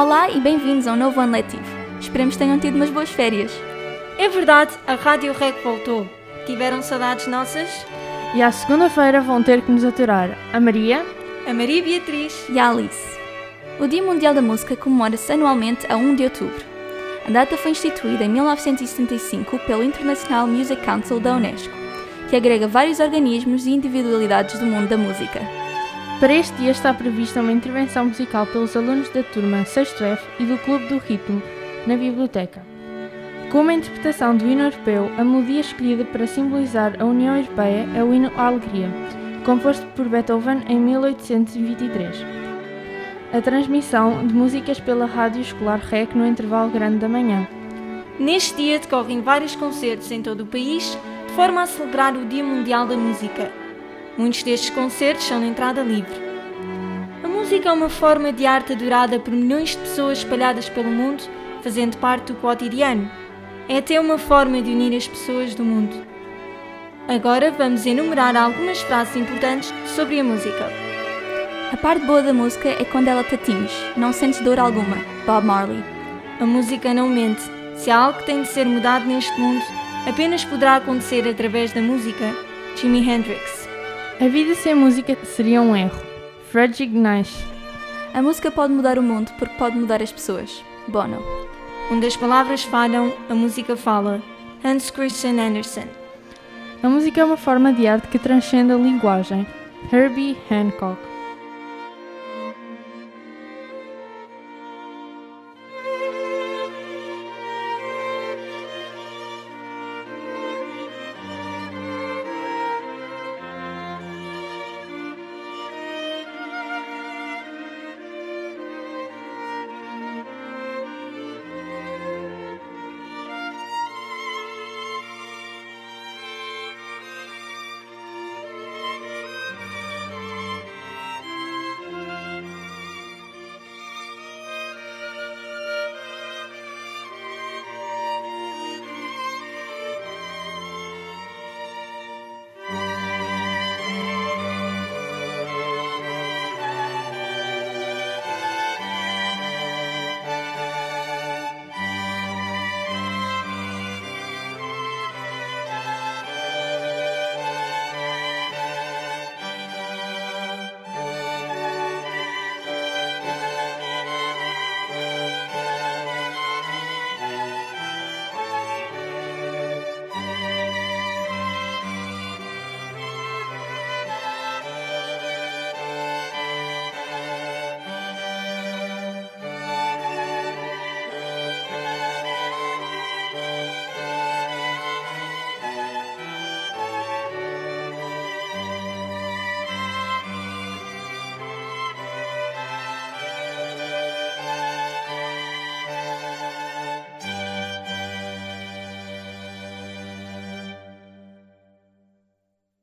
Olá e bem-vindos ao novo ano letivo. Esperemos que tenham tido umas boas férias. É verdade, a Rádio Rec voltou. Tiveram saudades nossas? E à segunda-feira vão ter que nos aturar a Maria, A Maria Beatriz. E a Alice. O Dia Mundial da Música comemora-se anualmente a 1 de outubro. A data foi instituída em 1975 pelo International Music Council da Unesco, que agrega vários organismos e individualidades do mundo da música. Para este dia está prevista uma intervenção musical pelos alunos da turma 6F e do Clube do Ritmo na biblioteca. Com uma interpretação do hino europeu, a melodia escolhida para simbolizar a União Europeia é o hino à Alegria, composto por Beethoven em 1823. A transmissão de músicas pela Rádio Escolar REC no intervalo grande da manhã. Neste dia decorrem vários concertos em todo o país, de forma a celebrar o Dia Mundial da Música. Muitos destes concertos são de entrada livre. A música é uma forma de arte adorada por milhões de pessoas espalhadas pelo mundo, fazendo parte do cotidiano. É até uma forma de unir as pessoas do mundo. Agora vamos enumerar algumas frases importantes sobre a música. A parte boa da música é quando ela te atinge, não sentes dor alguma. Bob Marley. A música não mente. Se há algo que tem de ser mudado neste mundo, apenas poderá acontecer através da música. Jimi Hendrix. A vida sem música seria um erro. Frederick Nash. A música pode mudar o mundo porque pode mudar as pessoas. Bono. Onde as palavras falham, a música fala. Hans Christian Andersen. A música é uma forma de arte que transcende a linguagem. Herbie Hancock.